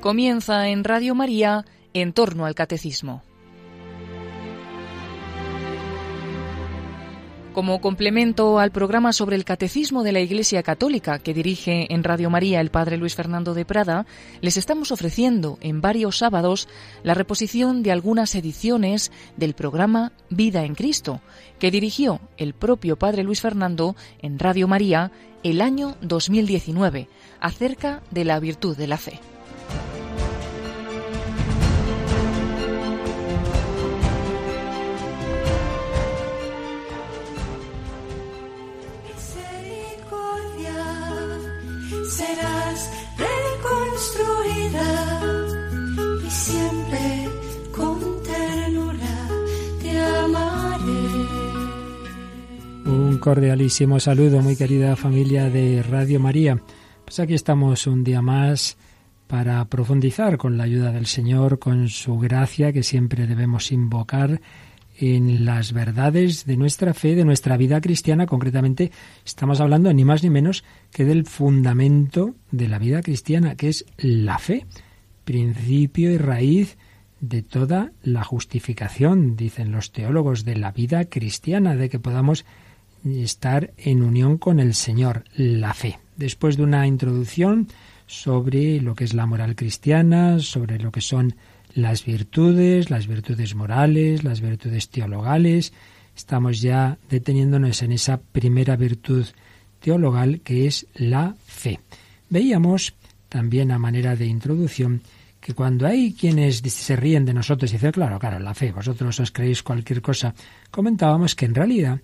Comienza en Radio María en torno al catecismo. Como complemento al programa sobre el catecismo de la Iglesia Católica que dirige en Radio María el Padre Luis Fernando de Prada, les estamos ofreciendo en varios sábados la reposición de algunas ediciones del programa Vida en Cristo, que dirigió el propio Padre Luis Fernando en Radio María el año 2019, acerca de la virtud de la fe. Un cordialísimo saludo, muy querida familia de Radio María. Pues aquí estamos un día más para profundizar con la ayuda del Señor, con su gracia que siempre debemos invocar en las verdades de nuestra fe, de nuestra vida cristiana. Concretamente, estamos hablando ni más ni menos que del fundamento de la vida cristiana, que es la fe, principio y raíz de toda la justificación, dicen los teólogos, de la vida cristiana, de que podamos estar en unión con el Señor, la fe. Después de una introducción sobre lo que es la moral cristiana, sobre lo que son las virtudes, las virtudes morales, las virtudes teologales. Estamos ya deteniéndonos en esa primera virtud teologal que es la fe. Veíamos también a manera de introducción que cuando hay quienes se ríen de nosotros y dicen, claro, claro, la fe, vosotros os creéis cualquier cosa, comentábamos que en realidad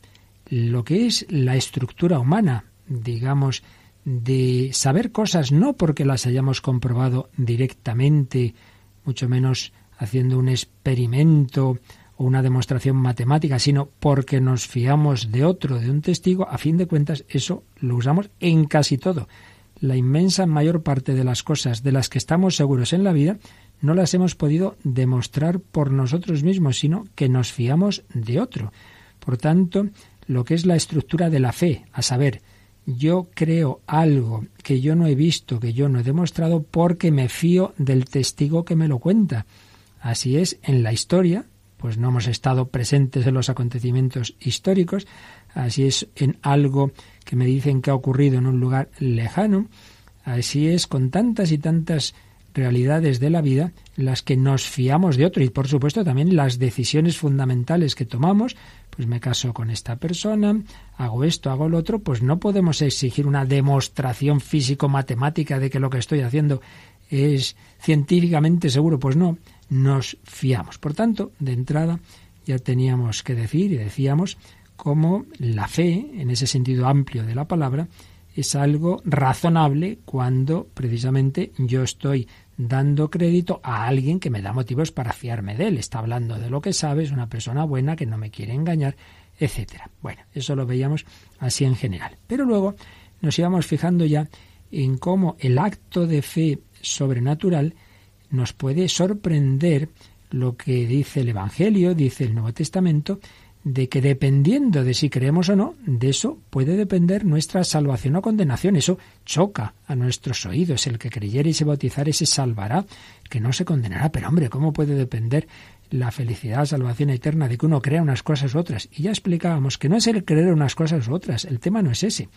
lo que es la estructura humana, digamos, de saber cosas no porque las hayamos comprobado directamente mucho menos haciendo un experimento o una demostración matemática, sino porque nos fiamos de otro, de un testigo, a fin de cuentas eso lo usamos en casi todo. La inmensa mayor parte de las cosas de las que estamos seguros en la vida no las hemos podido demostrar por nosotros mismos, sino que nos fiamos de otro. Por tanto, lo que es la estructura de la fe, a saber, yo creo algo que yo no he visto, que yo no he demostrado, porque me fío del testigo que me lo cuenta. Así es en la historia, pues no hemos estado presentes en los acontecimientos históricos, así es en algo que me dicen que ha ocurrido en un lugar lejano, así es con tantas y tantas realidades de la vida las que nos fiamos de otro y por supuesto también las decisiones fundamentales que tomamos pues me caso con esta persona, hago esto, hago lo otro, pues no podemos exigir una demostración físico-matemática de que lo que estoy haciendo es científicamente seguro, pues no, nos fiamos. Por tanto, de entrada ya teníamos que decir y decíamos cómo la fe, en ese sentido amplio de la palabra, es algo razonable cuando precisamente yo estoy dando crédito a alguien que me da motivos para fiarme de él. Está hablando de lo que sabe, es una persona buena que no me quiere engañar, etcétera. Bueno, eso lo veíamos así en general. Pero luego nos íbamos fijando ya en cómo el acto de fe sobrenatural nos puede sorprender lo que dice el Evangelio, dice el Nuevo Testamento, de que dependiendo de si creemos o no, de eso puede depender nuestra salvación o condenación. Eso choca a nuestros oídos. El que creyere y se bautizare se salvará, que no se condenará. Pero hombre, ¿cómo puede depender la felicidad, salvación eterna de que uno crea unas cosas u otras? Y ya explicábamos que no es el creer unas cosas u otras. El tema no es ese.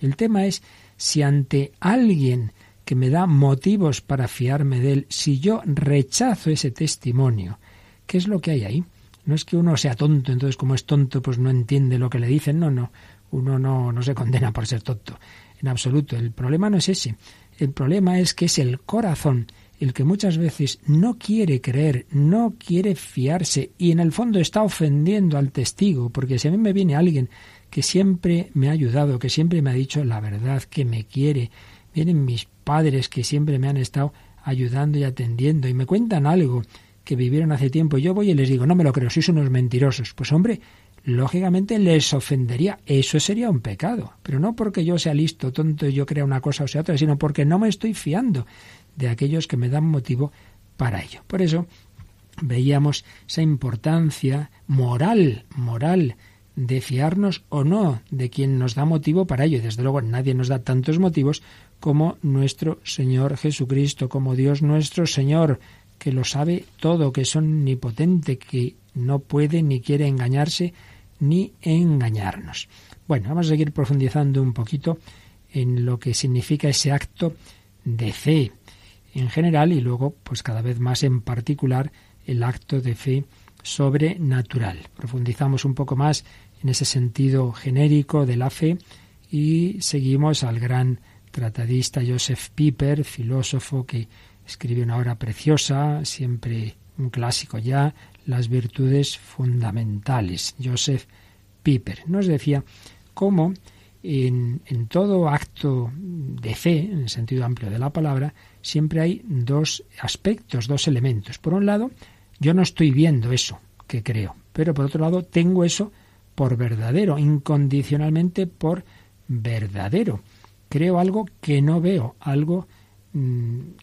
El tema es si ante alguien que me da motivos para fiarme de él, si yo rechazo ese testimonio, ¿qué es lo que hay ahí? No es que uno sea tonto, entonces como es tonto, pues no entiende lo que le dicen. No, no. Uno no, no se condena por ser tonto. En absoluto. El problema no es ese. El problema es que es el corazón el que muchas veces no quiere creer, no quiere fiarse y en el fondo está ofendiendo al testigo, porque si a mí me viene alguien que siempre me ha ayudado, que siempre me ha dicho la verdad, que me quiere, vienen mis padres que siempre me han estado ayudando y atendiendo y me cuentan algo que vivieron hace tiempo. Yo voy y les digo, no me lo creo, sois unos mentirosos. Pues hombre, lógicamente les ofendería. Eso sería un pecado. Pero no porque yo sea listo, tonto, yo crea una cosa o sea otra, sino porque no me estoy fiando de aquellos que me dan motivo para ello. Por eso veíamos esa importancia moral, moral de fiarnos o no de quien nos da motivo para ello. Desde luego nadie nos da tantos motivos como nuestro Señor Jesucristo, como Dios nuestro Señor, que lo sabe todo, que es omnipotente, que no puede ni quiere engañarse ni engañarnos. Bueno, vamos a seguir profundizando un poquito en lo que significa ese acto de fe en general y luego, pues cada vez más en particular, el acto de fe sobrenatural. Profundizamos un poco más en ese sentido genérico de la fe y seguimos al gran tratadista Joseph Piper, filósofo que escribe una obra preciosa, siempre un clásico ya, Las virtudes fundamentales. Joseph Piper nos decía cómo en, en, todo acto de fe, en el sentido amplio de la palabra, siempre hay dos aspectos, dos elementos. Por un lado, yo no estoy viendo eso que creo, pero por otro lado, tengo eso por verdadero, incondicionalmente por verdadero. Creo algo que no veo, algo mm,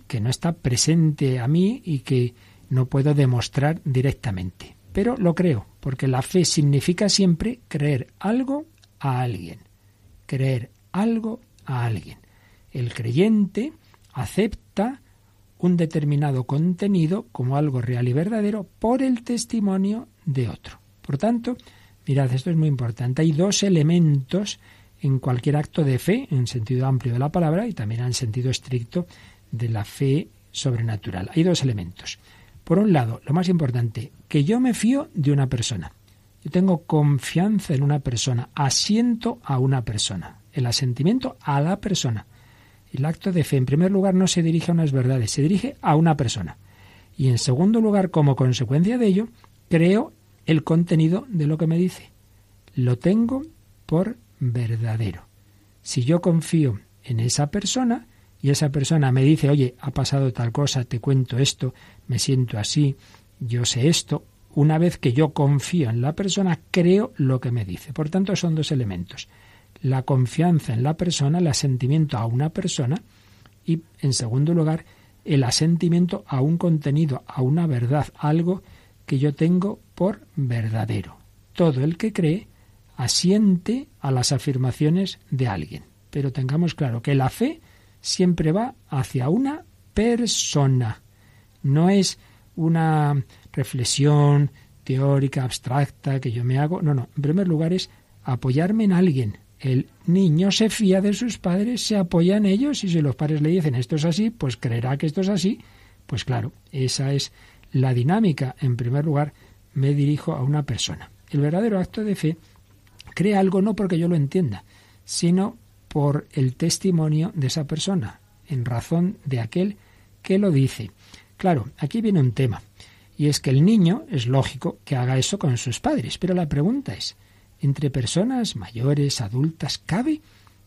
que no está presente a mí y que no puedo demostrar directamente. Pero lo creo, porque la fe significa siempre creer algo a alguien. Creer algo a alguien. El creyente acepta un determinado contenido como algo real y verdadero por el testimonio de otro. Por tanto, Mirad, esto es muy importante. Hay dos elementos en cualquier acto de fe, en sentido amplio de la palabra, y también en sentido estricto de la fe sobrenatural. Hay dos elementos. Por un lado, lo más importante, que yo me fío de una persona. Yo tengo confianza en una persona, asiento a una persona, el asentimiento a la persona. El acto de fe, en primer lugar, no se dirige a unas verdades, se dirige a una persona. Y en segundo lugar, como consecuencia de ello, creo el contenido de lo que me dice. Lo tengo por verdadero. Si yo confío en esa persona y esa persona me dice, oye, ha pasado tal cosa, te cuento esto, me siento así, yo sé esto, una vez que yo confío en la persona, creo lo que me dice. Por tanto, son dos elementos. La confianza en la persona, el asentimiento a una persona y, en segundo lugar, el asentimiento a un contenido, a una verdad, algo que yo tengo por verdadero. Todo el que cree asiente a las afirmaciones de alguien. Pero tengamos claro que la fe siempre va hacia una persona. No es una reflexión teórica, abstracta que yo me hago. No, no. En primer lugar es apoyarme en alguien. El niño se fía de sus padres, se apoya en ellos y si los padres le dicen esto es así, pues creerá que esto es así. Pues claro, esa es la dinámica, en primer lugar, me dirijo a una persona. El verdadero acto de fe crea algo no porque yo lo entienda, sino por el testimonio de esa persona, en razón de aquel que lo dice. Claro, aquí viene un tema, y es que el niño es lógico que haga eso con sus padres, pero la pregunta es, ¿entre personas mayores, adultas, cabe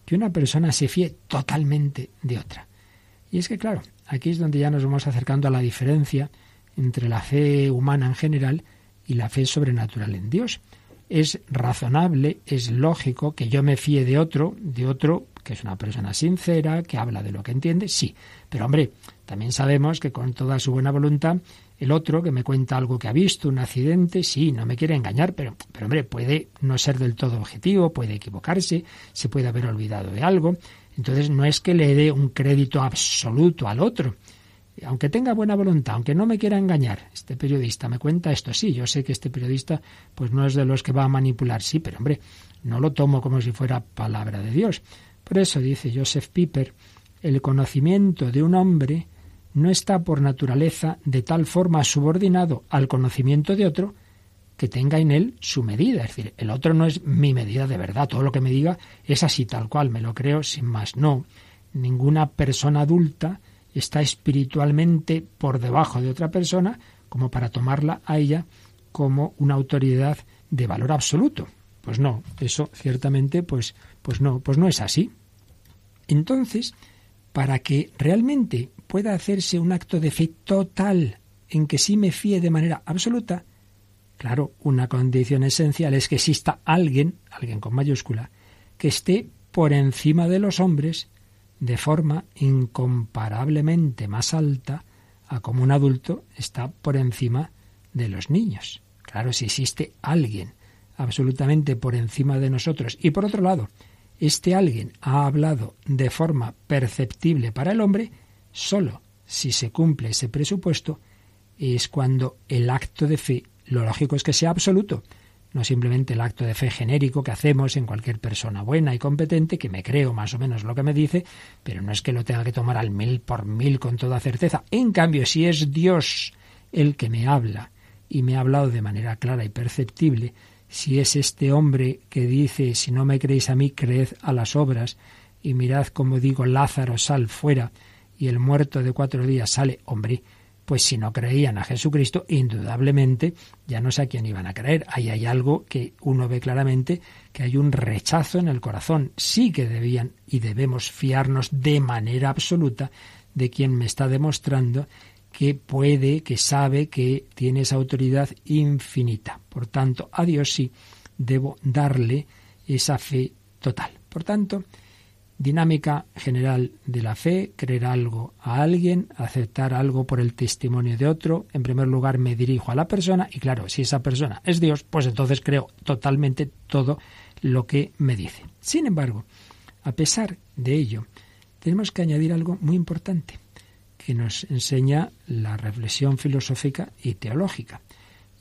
que una persona se fíe totalmente de otra? Y es que, claro, aquí es donde ya nos vamos acercando a la diferencia entre la fe humana en general y la fe sobrenatural en Dios. Es razonable, es lógico que yo me fíe de otro, de otro que es una persona sincera, que habla de lo que entiende, sí. Pero hombre, también sabemos que con toda su buena voluntad, el otro que me cuenta algo que ha visto, un accidente, sí, no me quiere engañar, pero, pero hombre, puede no ser del todo objetivo, puede equivocarse, se puede haber olvidado de algo. Entonces no es que le dé un crédito absoluto al otro, aunque tenga buena voluntad, aunque no me quiera engañar, este periodista me cuenta esto, sí, yo sé que este periodista pues no es de los que va a manipular, sí, pero hombre, no lo tomo como si fuera palabra de Dios. Por eso dice Joseph Piper, el conocimiento de un hombre no está por naturaleza de tal forma subordinado al conocimiento de otro que tenga en él su medida. Es decir, el otro no es mi medida de verdad, todo lo que me diga es así tal cual, me lo creo sin más. No, ninguna persona adulta está espiritualmente por debajo de otra persona como para tomarla a ella como una autoridad de valor absoluto. Pues no, eso ciertamente pues pues no, pues no es así. Entonces, para que realmente pueda hacerse un acto de fe total en que sí me fíe de manera absoluta, claro, una condición esencial es que exista alguien, alguien con mayúscula, que esté por encima de los hombres de forma incomparablemente más alta a como un adulto está por encima de los niños. Claro, si existe alguien absolutamente por encima de nosotros. Y por otro lado, este alguien ha hablado de forma perceptible para el hombre, solo si se cumple ese presupuesto es cuando el acto de fe, lo lógico es que sea absoluto, no simplemente el acto de fe genérico que hacemos en cualquier persona buena y competente, que me creo más o menos lo que me dice, pero no es que lo tenga que tomar al mil por mil con toda certeza. En cambio, si es Dios el que me habla, y me ha hablado de manera clara y perceptible, si es este hombre que dice, si no me creéis a mí, creed a las obras, y mirad como digo, Lázaro sal fuera, y el muerto de cuatro días sale, hombre, pues si no creían a Jesucristo, indudablemente ya no sé a quién iban a creer. Ahí hay algo que uno ve claramente, que hay un rechazo en el corazón. Sí que debían y debemos fiarnos de manera absoluta de quien me está demostrando que puede, que sabe, que tiene esa autoridad infinita. Por tanto, a Dios sí debo darle esa fe total. Por tanto, dinámica general de la fe, creer algo a alguien, aceptar algo por el testimonio de otro. En primer lugar, me dirijo a la persona y claro, si esa persona es Dios, pues entonces creo totalmente todo lo que me dice. Sin embargo, a pesar de ello, tenemos que añadir algo muy importante que nos enseña la reflexión filosófica y teológica.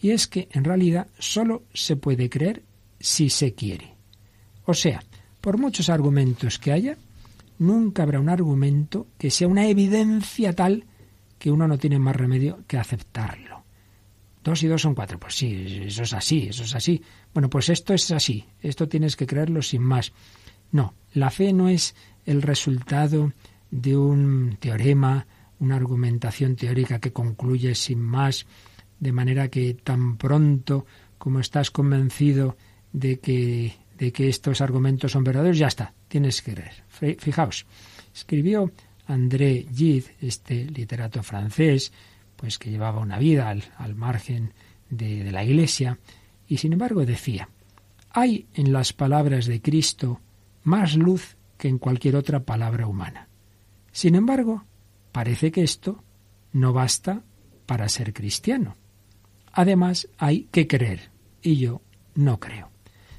Y es que en realidad solo se puede creer si se quiere. O sea, por muchos argumentos que haya, nunca habrá un argumento que sea una evidencia tal que uno no tiene más remedio que aceptarlo. Dos y dos son cuatro. Pues sí, eso es así, eso es así. Bueno, pues esto es así. Esto tienes que creerlo sin más. No, la fe no es el resultado de un teorema una argumentación teórica que concluye sin más, de manera que tan pronto como estás convencido de que, de que estos argumentos son verdaderos, ya está, tienes que creer. Fijaos, escribió André Gide, este literato francés, pues que llevaba una vida al, al margen de, de la Iglesia, y sin embargo decía, hay en las palabras de Cristo más luz que en cualquier otra palabra humana. Sin embargo, Parece que esto no basta para ser cristiano. Además, hay que creer, y yo no creo.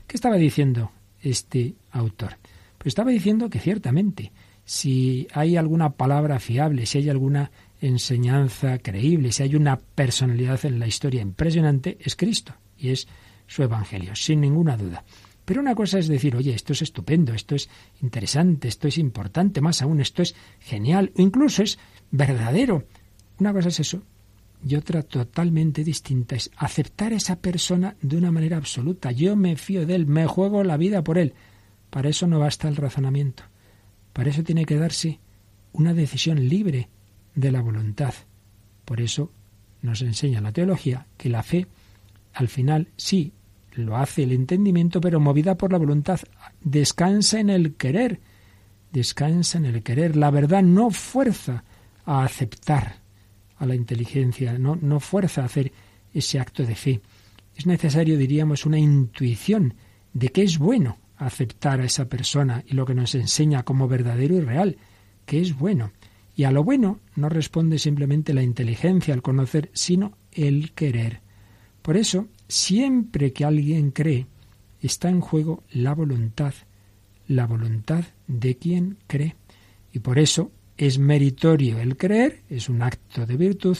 ¿Qué estaba diciendo este autor? Pues estaba diciendo que ciertamente, si hay alguna palabra fiable, si hay alguna enseñanza creíble, si hay una personalidad en la historia impresionante, es Cristo y es su Evangelio, sin ninguna duda. Pero una cosa es decir, oye, esto es estupendo, esto es interesante, esto es importante, más aún, esto es genial, o incluso es verdadero. Una cosa es eso, y otra totalmente distinta es aceptar a esa persona de una manera absoluta. Yo me fío de él, me juego la vida por él. Para eso no basta el razonamiento. Para eso tiene que darse una decisión libre de la voluntad. Por eso nos enseña la teología que la fe, al final, sí, lo hace el entendimiento, pero movida por la voluntad. Descansa en el querer. Descansa en el querer. La verdad no fuerza a aceptar a la inteligencia, no, no fuerza a hacer ese acto de fe. Es necesario, diríamos, una intuición de que es bueno aceptar a esa persona y lo que nos enseña como verdadero y real, que es bueno. Y a lo bueno no responde simplemente la inteligencia al conocer, sino el querer. Por eso, Siempre que alguien cree, está en juego la voluntad, la voluntad de quien cree. Y por eso es meritorio el creer, es un acto de virtud,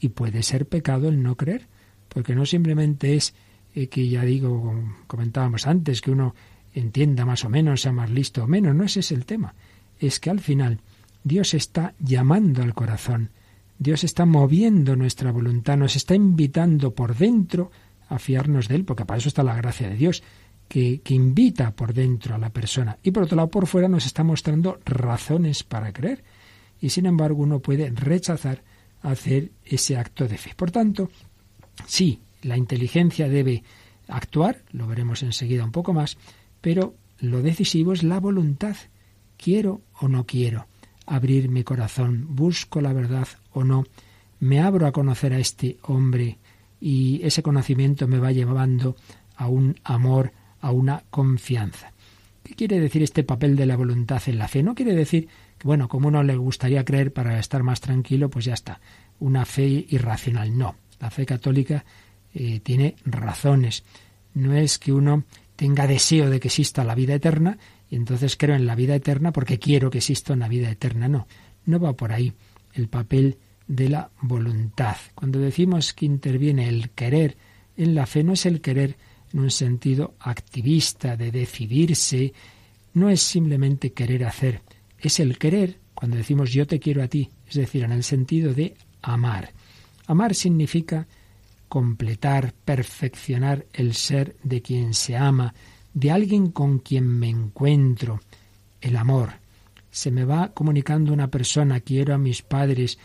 y puede ser pecado el no creer, porque no simplemente es eh, que ya digo, comentábamos antes, que uno entienda más o menos, sea más listo o menos, no ese es el tema, es que al final Dios está llamando al corazón, Dios está moviendo nuestra voluntad, nos está invitando por dentro a fiarnos de Él, porque para eso está la gracia de Dios, que, invita por dentro a la persona y por otro lado por fuera nos está mostrando razones para creer. Y sin embargo uno puede rechazar hacer ese acto de fe. Por tanto, sí, la inteligencia debe actuar, lo veremos enseguida un poco más, pero lo decisivo es la voluntad. Quiero o no quiero abrir mi corazón, busco la verdad o no, me abro a conocer a este hombre y ese conocimiento me va llevando a un amor, a una confianza. ¿Qué quiere decir este papel de la voluntad en la fe? No quiere decir que, bueno, como uno le gustaría creer para estar más tranquilo, pues ya está, una fe irracional. No, la fe católica eh, tiene razones. no es que uno tenga deseo de que exista la vida eterna y entonces creo en la vida eterna porque quiero que exista una vida eterna. No, no va por ahí el papel de la voluntad. Cuando decimos que interviene el querer en la fe, no es el querer en un sentido activista de decidirse, no es simplemente querer hacer, es el querer cuando decimos yo te quiero a ti, es decir, en el sentido de amar. Amar significa completar, perfeccionar el ser de quien se ama, de alguien con quien me encuentro, el amor. Se me va comunicando una persona, quiero a mis padres,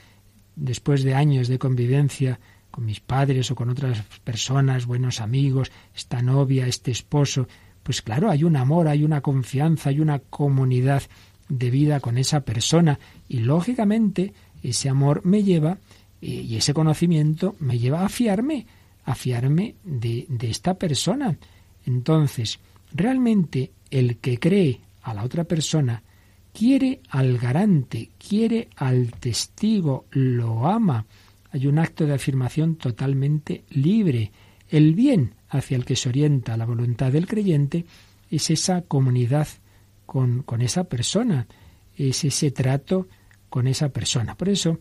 después de años de convivencia con mis padres o con otras personas, buenos amigos, esta novia, este esposo, pues claro, hay un amor, hay una confianza, hay una comunidad de vida con esa persona y lógicamente ese amor me lleva y ese conocimiento me lleva a fiarme, a fiarme de, de esta persona. Entonces, realmente el que cree a la otra persona quiere al garante, quiere al testigo, lo ama. Hay un acto de afirmación totalmente libre. El bien hacia el que se orienta la voluntad del creyente es esa comunidad con, con esa persona, es ese trato con esa persona. Por eso,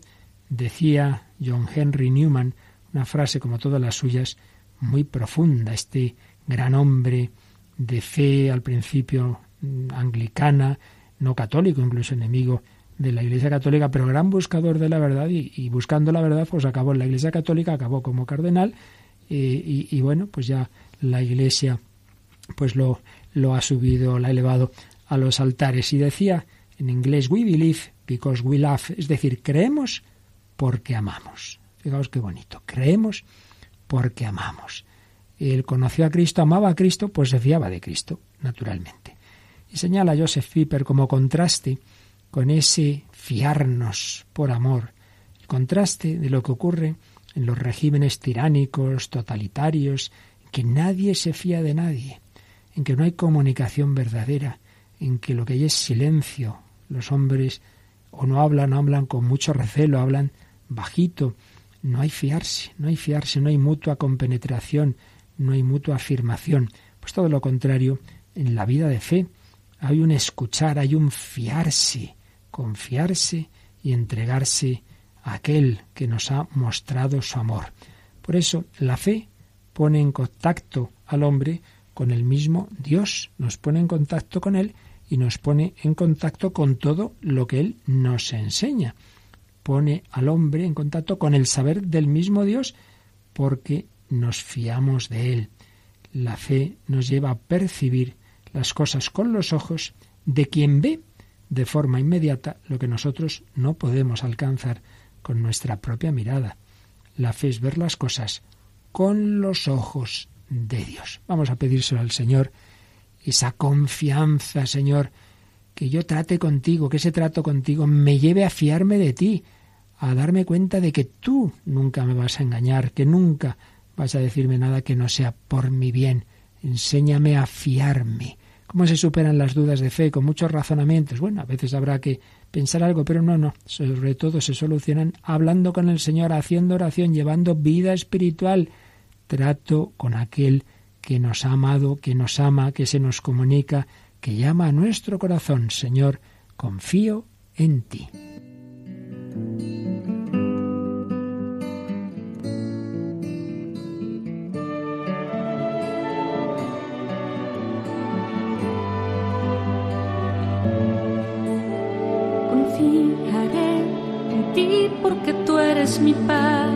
Decía John Henry Newman una frase como todas las suyas muy profunda, este gran hombre de fe al principio mm, anglicana, no católico, incluso enemigo de la Iglesia Católica, pero gran buscador de la verdad y, buscando la verdad, pues acabó en la Iglesia Católica, acabó como cardenal eh, y, bueno, pues ya la Iglesia pues lo, lo ha subido, lo ha elevado a los altares y decía en inglés we believe because we love, es decir, creemos porque amamos. Fijaos qué bonito. Creemos porque amamos. Él conoció a Cristo, amaba a Cristo, pues se fiaba de Cristo, naturalmente. Y señala Joseph Piper como contraste con ese fiarnos por amor, el contraste de lo que ocurre en los regímenes tiránicos, totalitarios, en que nadie se fía de nadie, en que no hay comunicación verdadera, en que lo que hay es silencio. Los hombres o no hablan, o hablan con mucho recelo, hablan bajito. No hay fiarse, no hay fiarse, no hay mutua compenetración, no hay mutua afirmación. Pues todo lo contrario, en la vida de fe hay un escuchar, hay un fiarse, confiarse y entregarse a aquel que nos ha mostrado su amor. Por eso la fe pone en contacto al hombre con el mismo Dios, nos pone en contacto con Él y nos pone en contacto con todo lo que Él nos enseña pone al hombre en contacto con el saber del mismo Dios porque nos fiamos de Él. La fe nos lleva a percibir las cosas con los ojos de quien ve de forma inmediata lo que nosotros no podemos alcanzar con nuestra propia mirada. La fe es ver las cosas con los ojos de Dios. Vamos a pedírselo al Señor, esa confianza, Señor, que yo trate contigo, que ese trato contigo me lleve a fiarme de ti, a darme cuenta de que tú nunca me vas a engañar, que nunca vas a decirme nada que no sea por mi bien. Enséñame a fiarme. ¿Cómo se superan las dudas de fe? Con muchos razonamientos. Bueno, a veces habrá que pensar algo, pero no, no. Sobre todo se solucionan hablando con el Señor, haciendo oración, llevando vida espiritual, trato con aquel que nos ha amado, que nos ama, que se nos comunica, que llama a nuestro corazón. Señor, confío en ti. Tú eres mi Padre.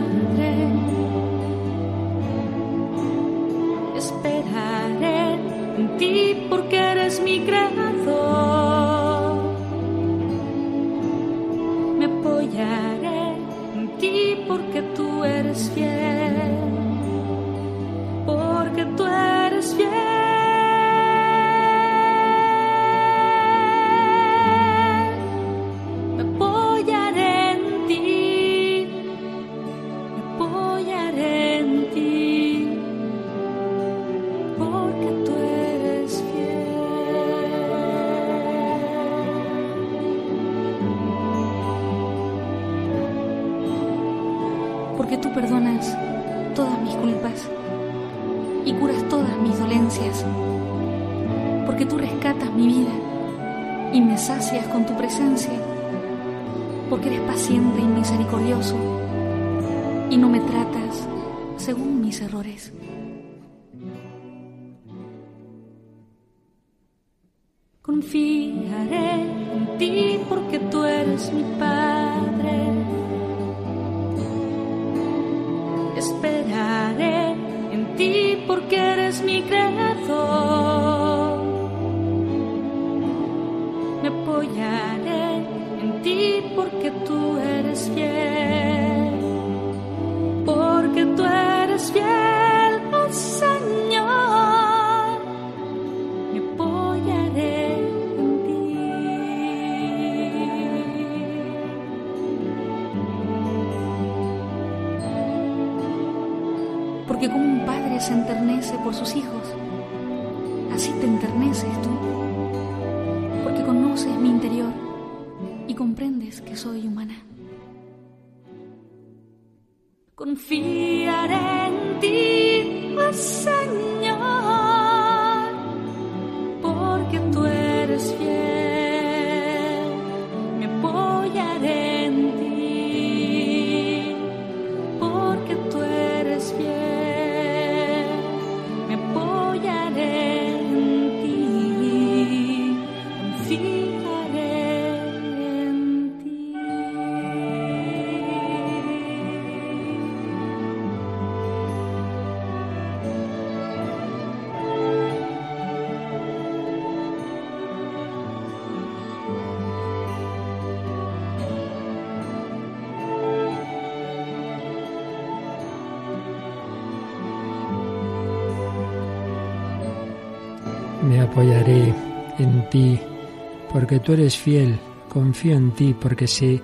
Tú eres fiel, confío en ti porque sé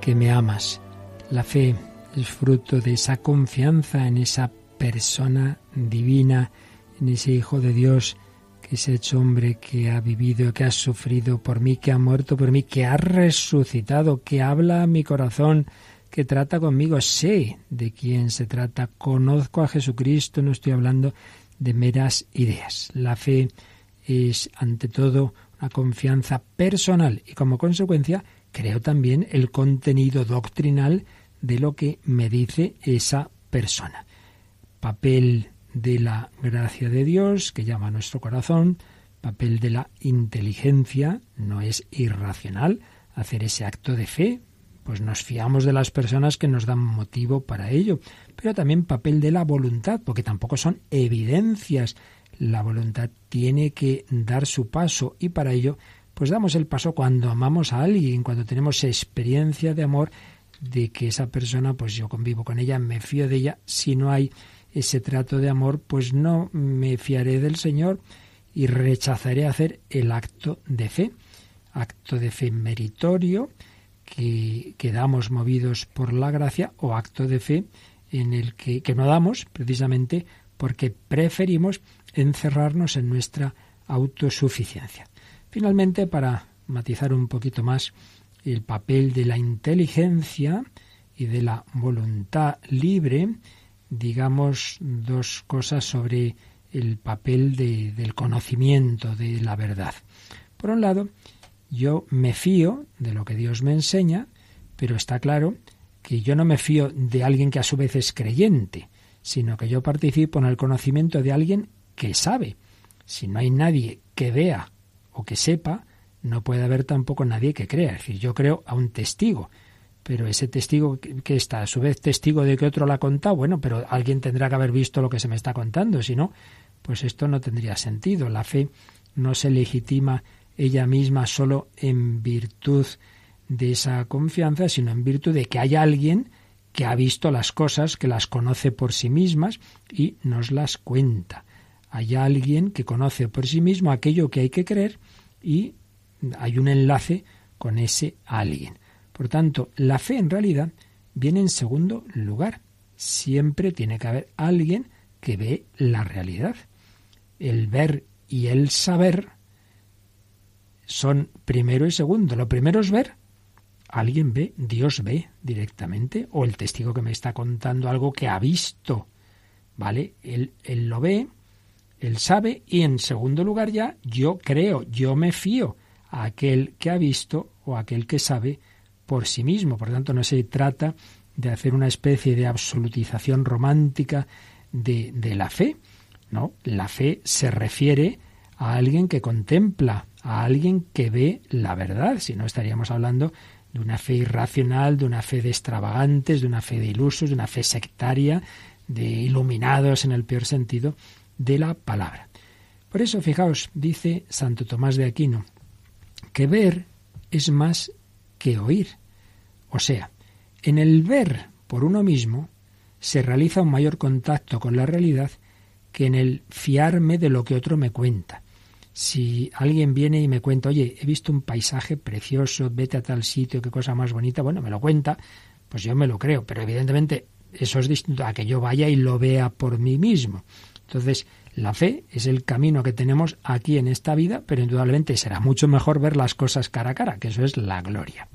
que me amas. La fe es fruto de esa confianza en esa persona divina, en ese Hijo de Dios que se ha hecho hombre, que ha vivido, que ha sufrido por mí, que ha muerto por mí, que ha resucitado, que habla a mi corazón, que trata conmigo. Sé de quién se trata, conozco a Jesucristo, no estoy hablando de meras ideas. La fe es, ante todo, una confianza personal y, como consecuencia, creo también el contenido doctrinal de lo que me dice esa persona. Papel de la gracia de Dios que llama a nuestro corazón, papel de la inteligencia, no es irracional hacer ese acto de fe, pues nos fiamos de las personas que nos dan motivo para ello, pero también papel de la voluntad, porque tampoco son evidencias. La voluntad tiene que dar su paso y para ello pues damos el paso cuando amamos a alguien, cuando tenemos experiencia de amor de que esa persona, pues yo convivo con ella, me fío de ella, si no hay ese trato de amor, pues no me fiaré del Señor y rechazaré hacer el acto de fe, acto de fe meritorio, que, que damos movidos por la gracia, o acto de fe en el que, que no damos precisamente porque preferimos encerrarnos en nuestra autosuficiencia. Finalmente, para matizar un poquito más el papel de la inteligencia y de la voluntad libre, digamos dos cosas sobre el papel de- del conocimiento de la verdad. Por un lado, yo me fío de lo que Dios me enseña, pero está claro que yo no me fío de alguien que a su vez es creyente, sino que yo participo en el conocimiento de alguien que sabe. Si no hay nadie que vea o que sepa, no puede haber tampoco nadie que crea. Es decir, yo creo a un testigo, pero ese testigo que está a su vez testigo de que otro lo ha contado, bueno, pero alguien tendrá que haber visto lo que se me está contando, si no, pues esto no tendría sentido. La fe no se legitima ella misma solo en virtud de esa confianza, sino en virtud de que hay alguien que ha visto las cosas, que las conoce por sí mismas y nos las cuenta. Hay alguien que conoce por sí mismo aquello que hay que creer y hay un enlace con ese alguien. Por tanto, la fe en realidad viene en segundo lugar. Siempre tiene que haber alguien que ve la realidad. El ver y el saber son primero y segundo. Lo primero es ver. Alguien ve, Dios ve directamente, o el testigo que me está contando algo que ha visto. ¿Vale? Él, él lo ve, Él sabe y en segundo lugar ya yo creo, yo me fío a aquel que ha visto o a aquel que sabe por sí mismo. Por tanto, no se trata de hacer una especie de absolutización romántica de, de la fe. No, la fe se refiere a alguien que contempla, a alguien que ve la verdad, si no estaríamos hablando de una fe irracional, de una fe de extravagantes, de una fe de ilusos, de una fe sectaria, de iluminados en el peor sentido de la palabra. Por eso, fijaos, dice Santo Tomás de Aquino, que ver es más que oír. O sea, en el ver por uno mismo se realiza un mayor contacto con la realidad que en el fiarme de lo que otro me cuenta. Si alguien viene y me cuenta, oye, he visto un paisaje precioso, vete a tal sitio, qué cosa más bonita, bueno, me lo cuenta, pues yo me lo creo, pero evidentemente eso es distinto a que yo vaya y lo vea por mí mismo. Entonces, la fe es el camino que tenemos aquí en esta vida, pero indudablemente será mucho mejor ver las cosas cara a cara, que eso es la gloria.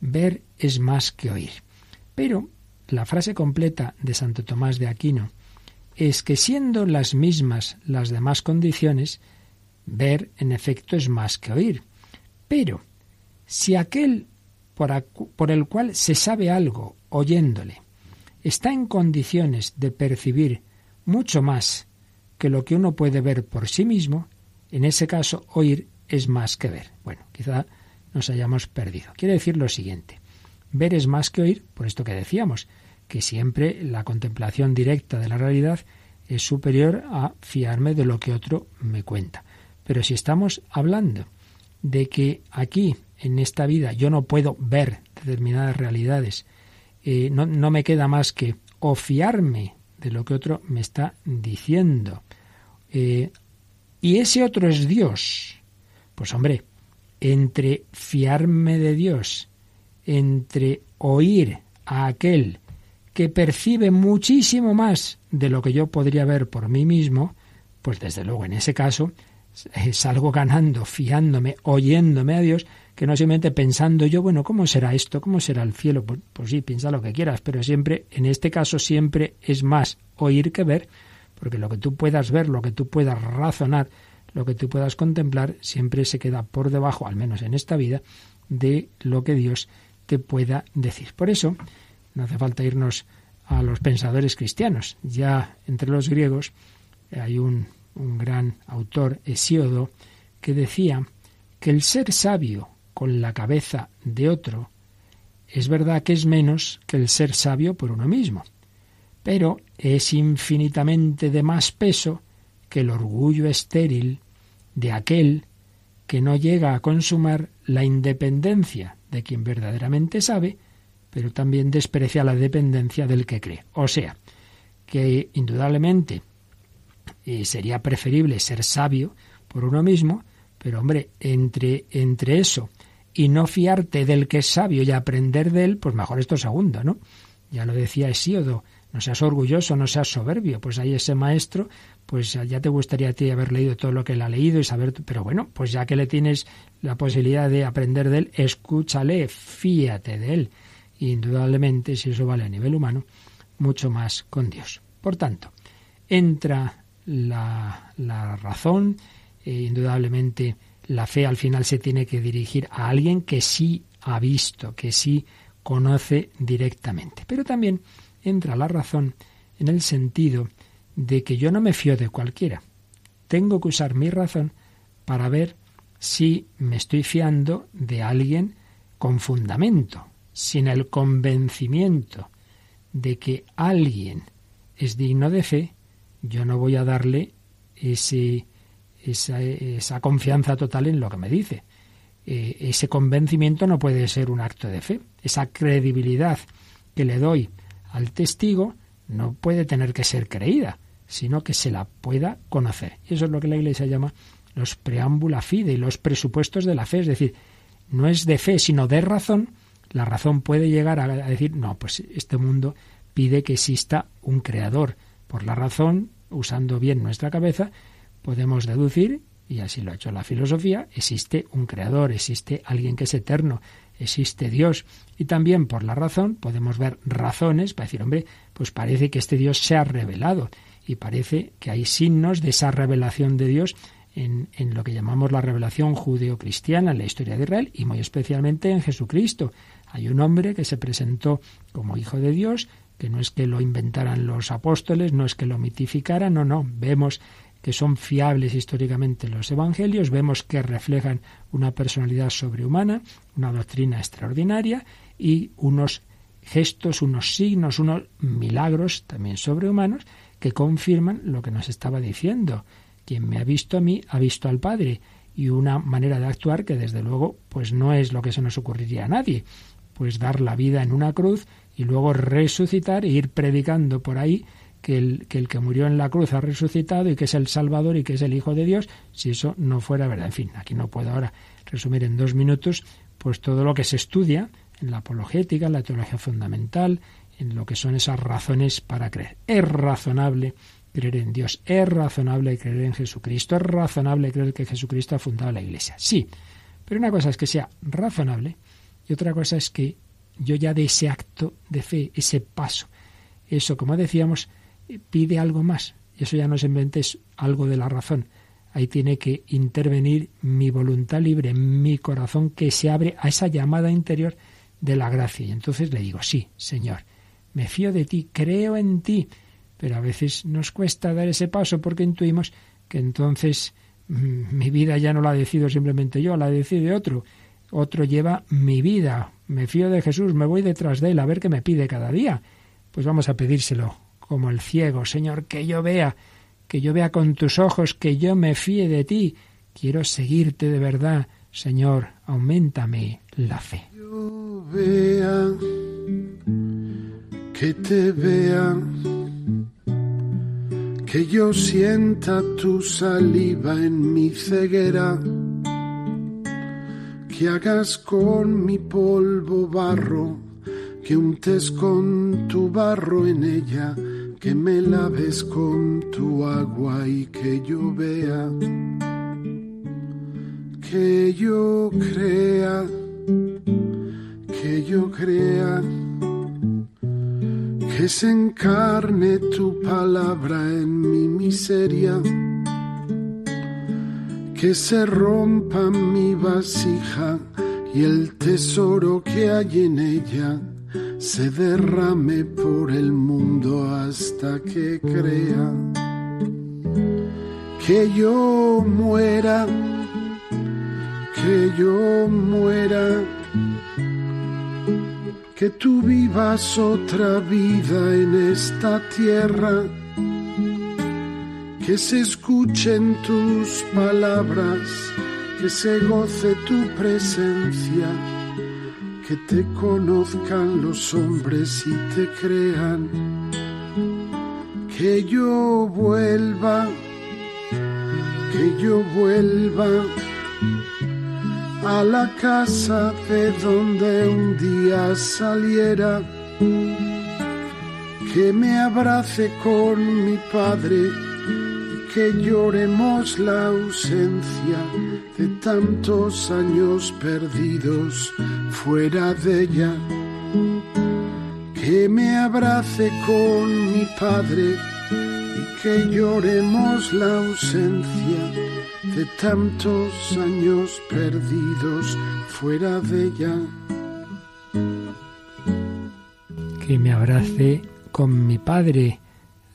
Ver es más que oír. Pero la frase completa de Santo Tomás de Aquino es que siendo las mismas las demás condiciones, Ver, en efecto, es más que oír. Pero, si aquel por, el cual se sabe algo oyéndole está en condiciones de percibir mucho más que lo que uno puede ver por sí mismo, en ese caso oír es más que ver. Bueno, quizá nos hayamos perdido. Quiere decir lo siguiente. Ver es más que oír, por esto que decíamos, que siempre la contemplación directa de la realidad es superior a fiarme de lo que otro me cuenta. Pero si estamos hablando de que aquí, en esta vida, yo no puedo ver determinadas realidades, eh, no, me queda más que o fiarme de lo que otro me está diciendo. Eh, y ese otro es Dios. Pues hombre, entre fiarme de Dios, entre oír a aquel que percibe muchísimo más de lo que yo podría ver por mí mismo, pues desde luego en ese caso salgo ganando, fiándome, oyéndome a Dios, que no simplemente pensando yo, bueno, ¿cómo será esto? ¿Cómo será el cielo? Pues, pues, sí, piensa lo que quieras, pero siempre, en este caso, siempre es más oír que ver, porque lo que tú puedas ver, lo que tú puedas razonar, lo que tú puedas contemplar, siempre se queda por debajo, al menos en esta vida, de lo que Dios te pueda decir. Por eso, no hace falta irnos a los pensadores cristianos. Ya entre los griegos hay un un gran autor, Hesíodo, que decía que el ser sabio con la cabeza de otro es verdad que es menos que el ser sabio por uno mismo, pero es infinitamente de más peso que el orgullo estéril de aquel que no llega a consumar la independencia de quien verdaderamente sabe, pero también desprecia la dependencia del que cree. O sea, que indudablemente sería preferible ser sabio por uno mismo, pero hombre, entre, entre eso y no fiarte del que es sabio y aprender de él, pues mejor esto segundo, ¿no? Ya lo decía Hesíodo, no seas orgulloso, no seas soberbio, pues hay ese maestro, pues ya te gustaría a ti haber leído todo lo que él ha leído y saber, pero bueno, pues ya que le tienes la posibilidad de aprender de él, escúchale, fíate de él. indudablemente, si eso vale a nivel humano, mucho más con Dios. Por tanto, entra la, la razón, eh, indudablemente la fe al final se tiene que dirigir a alguien que sí ha visto, que sí conoce directamente. Pero también entra la razón en el sentido de que yo no me fío de cualquiera. Tengo que usar mi razón para ver si me estoy fiando de alguien con fundamento, sin el convencimiento de que alguien es digno de fe, yo no voy a darle ese, esa, confianza total en lo que me dice. Eh, ese convencimiento no puede ser un acto de fe. Esa credibilidad que le doy al testigo no puede tener que ser creída, sino que se la pueda conocer. Y eso es lo que la Iglesia llama los preámbula fide y los presupuestos de la fe. Es decir, no es de fe, sino de razón. La razón puede llegar a decir, no, pues este mundo pide que exista un creador, por la razón, usando bien nuestra cabeza, podemos deducir, y así lo ha hecho la filosofía, existe un creador, existe alguien que es eterno, existe Dios. Y también por la razón podemos ver razones para decir, hombre, pues parece que este Dios se ha revelado. y parece que hay signos de esa revelación de Dios en, en, lo que llamamos la revelación judeocristiana en la historia de Israel y muy especialmente en Jesucristo. Hay un hombre que se presentó como hijo de Dios, que no es que lo inventaran los apóstoles, no es que lo mitificaran, no, no, vemos que son fiables históricamente los evangelios, vemos que reflejan una personalidad sobrehumana, una doctrina extraordinaria y unos gestos, unos signos, unos milagros también sobrehumanos que confirman lo que nos estaba diciendo. Quien me ha visto a mí ha visto al Padre y una manera de actuar que desde luego pues no es lo que se nos ocurriría a nadie, pues dar la vida en una cruz y luego resucitar e ir predicando por ahí que el, que murió en la cruz ha resucitado y que es el Salvador y que es el Hijo de Dios, si eso no fuera verdad. En fin, aquí no puedo ahora resumir en dos minutos pues todo lo que se estudia en la apologética, en la teología fundamental, en lo que son esas razones para creer. Es razonable creer en Dios, es razonable creer en Jesucristo, es razonable creer que Jesucristo ha fundado la Iglesia. Sí, pero una cosa es que sea razonable y otra cosa es que yo ya de ese acto de fe, ese paso, eso, como decíamos, pide algo más. Y eso ya no simplemente es algo de la razón. Ahí tiene que intervenir mi voluntad libre, mi corazón que se abre a esa llamada interior de la gracia. Y entonces le digo, sí, Señor, me fío de ti, creo en ti. Pero a veces nos cuesta dar ese paso porque intuimos que entonces mm, mi vida ya no la decido simplemente yo, la decide otro. Otro lleva mi vida. Me fío de Jesús, me voy detrás de él a ver qué me pide cada día. Pues vamos a pedírselo como el ciego, Señor, que yo vea, que yo vea con tus ojos, que yo me fíe de ti. Quiero seguirte de verdad, Señor, aumentame la fe. Yo vea, que te vea, que yo sienta tu saliva en mi ceguera, que hagas con mi polvo barro, que untes con tu barro en ella que me laves con tu agua y que yo vea, que yo crea, que yo crea, que se encarne tu palabra en mi miseria, que se rompa mi vasija y el tesoro que hay en ella se derrame por el mundo hasta que crea que yo muera, que yo muera, que tú vivas otra vida en esta tierra, que se escuchen tus palabras, que se goce tu presencia que te conozcan los hombres y te crean, que yo vuelva, que yo vuelva a la casa de donde un día saliera, que me abrace con mi padre que lloremos la ausencia de tantos años perdidos fuera de ella, que me abrace con mi padre y que lloremos la ausencia de tantos años perdidos fuera de ella. Que me abrace con mi padre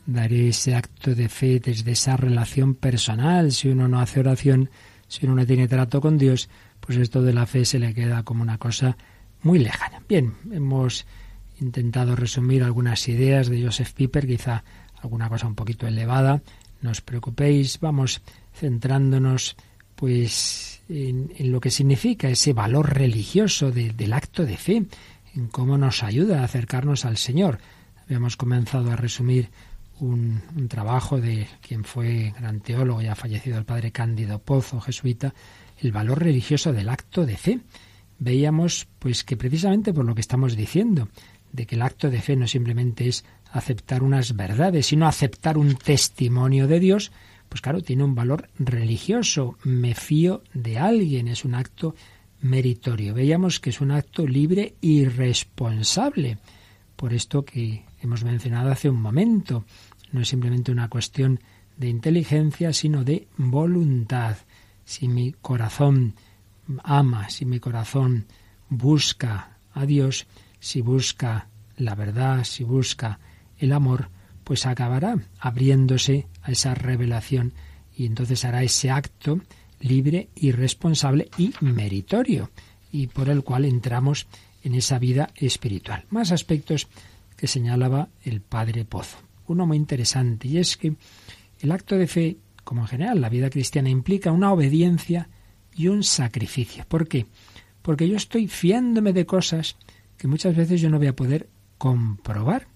daré ese acto de fe desde esa relación personal. Si uno no hace oración, si uno no tiene trato con Dios, pues esto de la fe se le queda como una cosa muy lejana. Bien, hemos intentado resumir algunas ideas de Joseph Piper, quizá alguna cosa un poquito elevada. No os preocupéis, vamos centrándonos pues en, lo que significa ese valor religioso del acto de fe, en cómo nos ayuda a acercarnos al Señor. Habíamos comenzado a resumir un, trabajo de quien fue gran teólogo, ya fallecido el padre Cándido Pozo, jesuita, el valor religioso del acto de fe. Veíamos pues que precisamente por lo que estamos diciendo, de que el acto de fe no simplemente es aceptar unas verdades, sino aceptar un testimonio de Dios, pues claro, tiene un valor religioso. Me fío de alguien, es un acto meritorio. Veíamos que es un acto libre y responsable. Por esto que hemos mencionado hace un momento, no es simplemente una cuestión de inteligencia, sino de voluntad. Si mi corazón ama, si mi corazón busca a Dios, si busca la verdad, si busca el amor, pues acabará abriéndose a esa revelación y entonces hará ese acto libre y responsable y meritorio y por el cual entramos en esa vida espiritual. Más aspectos que señalaba el padre Pozo. Uno muy interesante y es que el acto de fe, como en general la vida cristiana, implica una obediencia y un sacrificio. ¿Por qué? Porque yo estoy fiándome de cosas que muchas veces yo no voy a poder comprobar.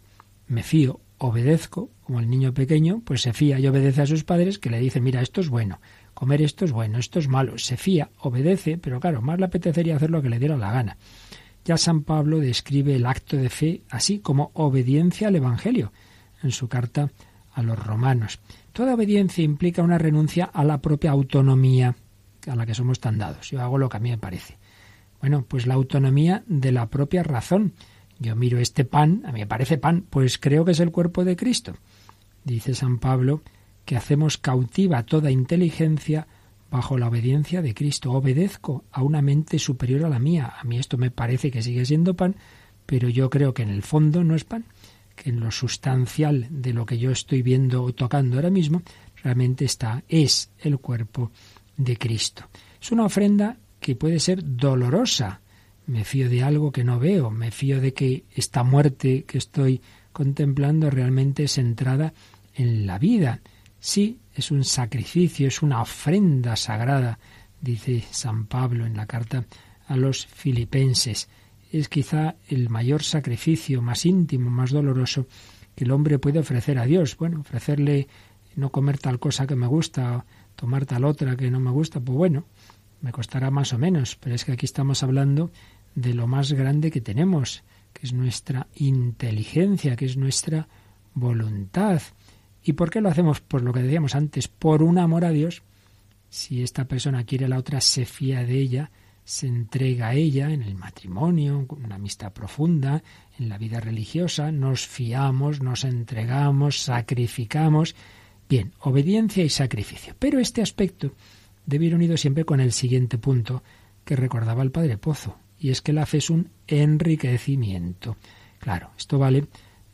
Me fío, obedezco, como el niño pequeño, pues se fía y obedece a sus padres que le dicen, mira, esto es bueno, comer esto es bueno, esto es malo. Se fía, obedece, pero claro, más le apetecería hacer lo que le diera la gana. Ya San Pablo describe el acto de fe así como obediencia al Evangelio en su carta a los romanos. Toda obediencia implica una renuncia a la propia autonomía a la que somos tan dados. Yo hago lo que a mí me parece. Bueno, pues la autonomía de la propia razón. Yo miro este pan, a mí me parece pan, pues creo que es el cuerpo de Cristo. Dice San Pablo que hacemos cautiva toda inteligencia bajo la obediencia de Cristo. Obedezco a una mente superior a la mía. A mí esto me parece que sigue siendo pan, pero yo creo que en el fondo no es pan, en lo sustancial de lo que yo estoy viendo o tocando ahora mismo, realmente está, es el cuerpo de Cristo. Es una ofrenda que puede ser dolorosa. Me fío de algo que no veo, me fío de que esta muerte que estoy contemplando realmente es entrada en la vida. Sí, es un sacrificio, es una ofrenda sagrada, dice San Pablo en la carta a los filipenses. Es quizá el mayor sacrificio, más íntimo, más doloroso que el hombre puede ofrecer a Dios. Bueno, ofrecerle no comer tal cosa que me gusta, tomar tal otra que no me gusta, pues bueno, me costará más o menos, pero es que aquí estamos hablando de lo más grande que tenemos, que es nuestra inteligencia, que es nuestra voluntad. ¿Y por qué lo hacemos? Por lo que decíamos antes, por un amor a Dios. Si esta persona quiere a la otra, se fía de ella, se entrega a ella en el matrimonio, una amistad profunda, en la vida religiosa, nos fiamos, nos entregamos, sacrificamos. Bien, obediencia y sacrificio. Pero este aspecto debe ir unido siempre con el siguiente punto que recordaba el padre Pozo, y es que la fe es un enriquecimiento. Claro, esto vale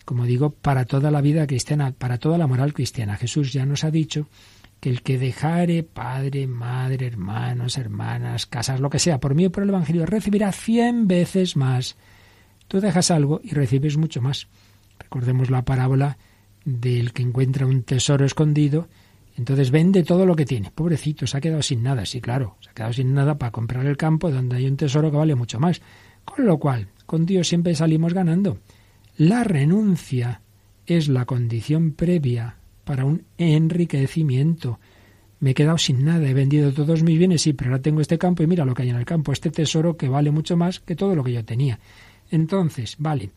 como digo, para toda la vida cristiana, para toda la moral cristiana. Jesús ya nos ha dicho que el que dejare padre, madre, hermanos, hermanas, casas, lo que sea, por mí y por el Evangelio, recibirá cien veces más. Tú dejas algo y recibes mucho más. Recordemos la parábola del que encuentra un tesoro escondido, entonces vende todo lo que tiene. Pobrecito, se ha quedado sin nada. Sí, claro, se ha quedado sin nada para comprar el campo donde hay un tesoro que vale mucho más. Con lo cual, con Dios siempre salimos ganando. La renuncia es la condición previa para un enriquecimiento. Me he quedado sin nada, he vendido todos mis bienes, sí, pero ahora tengo este campo y mira lo que hay en el campo, este tesoro que vale mucho más que todo lo que yo tenía. Entonces, vale,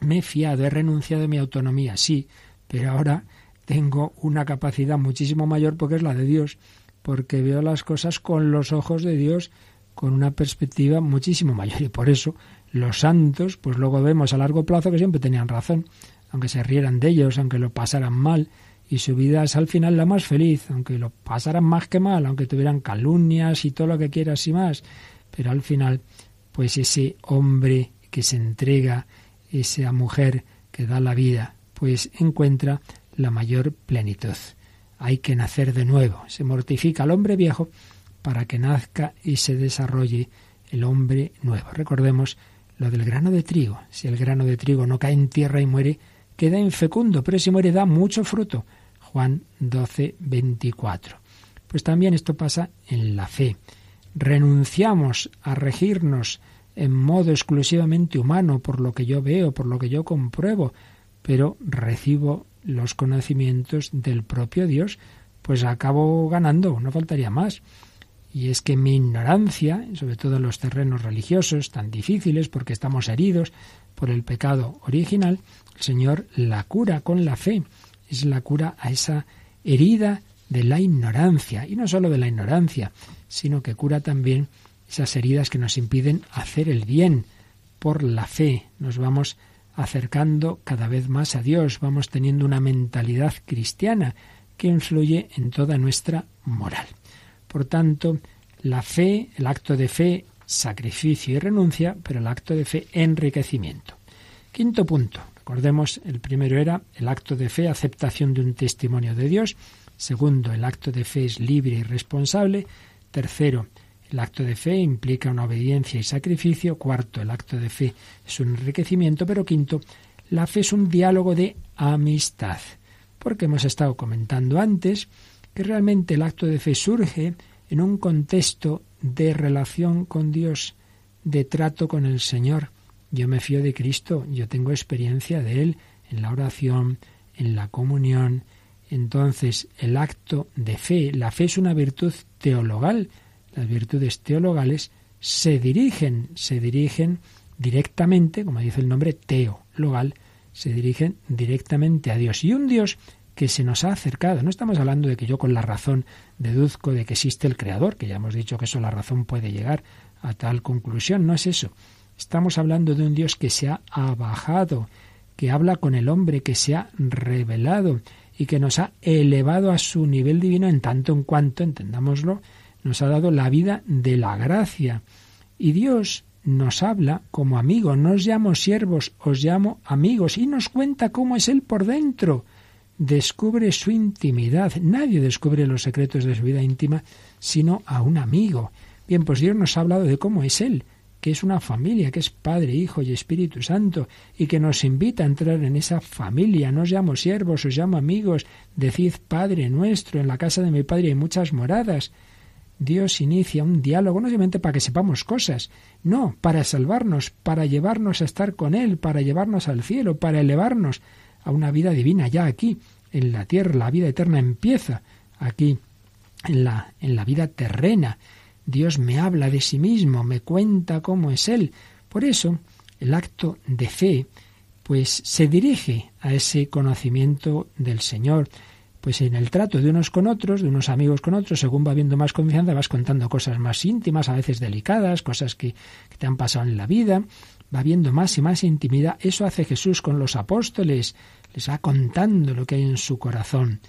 me he fiado, he renunciado a mi autonomía, sí, pero ahora tengo una capacidad muchísimo mayor porque es la de Dios, porque veo las cosas con los ojos de Dios, con una perspectiva muchísimo mayor y por eso los santos, pues luego vemos a largo plazo que siempre tenían razón, aunque se rieran de ellos, aunque lo pasaran mal, y su vida es al final la más feliz, aunque lo pasaran más que mal, aunque tuvieran calumnias y todo lo que quieras y más, pero al final, pues ese hombre que se entrega, esa mujer que da la vida, pues encuentra la mayor plenitud. Hay que nacer de nuevo. Se mortifica al hombre viejo para que nazca y se desarrolle el hombre nuevo. Recordemos lo del grano de trigo. Si el grano de trigo no cae en tierra y muere, queda infecundo, pero si muere da mucho fruto. Juan 12, 24. Pues también esto pasa en la fe. Renunciamos a regirnos en modo exclusivamente humano por lo que yo veo, por lo que yo compruebo, pero recibo los conocimientos del propio Dios, pues acabo ganando, no faltaría más. Y es que mi ignorancia, sobre todo en los terrenos religiosos tan difíciles porque estamos heridos por el pecado original, el Señor la cura con la fe. Es la cura a esa herida de la ignorancia. Y no solo de la ignorancia, sino que cura también esas heridas que nos impiden hacer el bien. Por la fe nos vamos acercando cada vez más a Dios, vamos teniendo una mentalidad cristiana que influye en toda nuestra moral. Por tanto, la fe, el acto de fe, sacrificio y renuncia, pero el acto de fe, enriquecimiento. Quinto punto. Recordemos, el primero era el acto de fe, aceptación de un testimonio de Dios. Segundo, el acto de fe es libre y responsable. Tercero, el acto de fe implica una obediencia y sacrificio. Cuarto, el acto de fe es un enriquecimiento. Pero quinto, la fe es un diálogo de amistad. Porque hemos estado comentando antes que realmente el acto de fe surge en un contexto de relación con Dios, de trato con el Señor. Yo me fío de Cristo, yo tengo experiencia de Él en la oración, en la comunión. Entonces, el acto de fe, la fe es una virtud teologal. Las virtudes teologales se dirigen, se dirigen directamente, como dice el nombre teologal, se dirigen directamente a Dios. Y un Dios que se nos ha acercado. No estamos hablando de que yo con la razón deduzco de que existe el Creador, que ya hemos dicho que eso la razón puede llegar a tal conclusión. No es eso. Estamos hablando de un Dios que se ha abajado, que habla con el hombre, que se ha revelado y que nos ha elevado a su nivel divino en tanto en cuanto, entendámoslo, nos ha dado la vida de la gracia. Y Dios nos habla como amigo, no os llamo siervos, os llamo amigos, y nos cuenta cómo es Él por dentro. Descubre su intimidad. Nadie descubre los secretos de su vida íntima sino a un amigo. Bien, pues Dios nos ha hablado de cómo es Él, que es una familia, que es Padre, Hijo y Espíritu Santo, y que nos invita a entrar en esa familia. No os llamo siervos, os llamo amigos. Decid Padre nuestro, en la casa de mi Padre hay muchas moradas. Dios inicia un diálogo no solamente para que sepamos cosas, no, para salvarnos, para llevarnos a estar con Él, para llevarnos al cielo, para elevarnos a una vida divina ya aquí, en la tierra. La vida eterna empieza aquí, en la, en la vida terrena. Dios me habla de sí mismo, me cuenta cómo es Él. Por eso, el acto de fe, pues se dirige a ese conocimiento del Señor. Pues en el trato de unos con otros, de unos amigos con otros, según va viendo más confianza, vas contando cosas más íntimas, a veces delicadas, cosas que, que te han pasado en la vida, va viendo más y más intimidad. Eso hace Jesús con los apóstoles, les va contando lo que hay en su corazón.